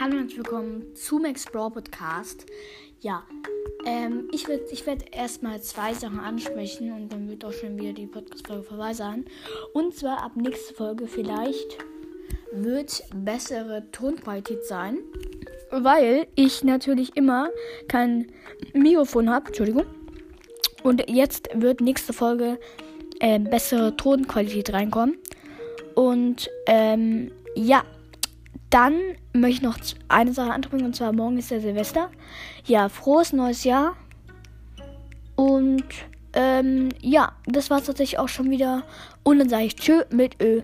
Hallo und willkommen zu Max Brawl Podcast. Ja, ähm, ich werde ich werd erstmal zwei Sachen ansprechen und dann wird auch schon wieder die Podcast-Folge vorbei sein. Und zwar ab nächste Folge vielleicht wird bessere Tonqualität sein, weil ich natürlich immer kein Mikrofon habe. Entschuldigung. Und jetzt wird nächste Folge äh, bessere Tonqualität reinkommen. Und ähm, ja, dann möchte ich noch eine Sache anbringen und zwar morgen ist der Silvester. Ja, frohes neues Jahr. Und ähm, ja, das war tatsächlich auch schon wieder. Und dann sage ich Tschö mit Ö.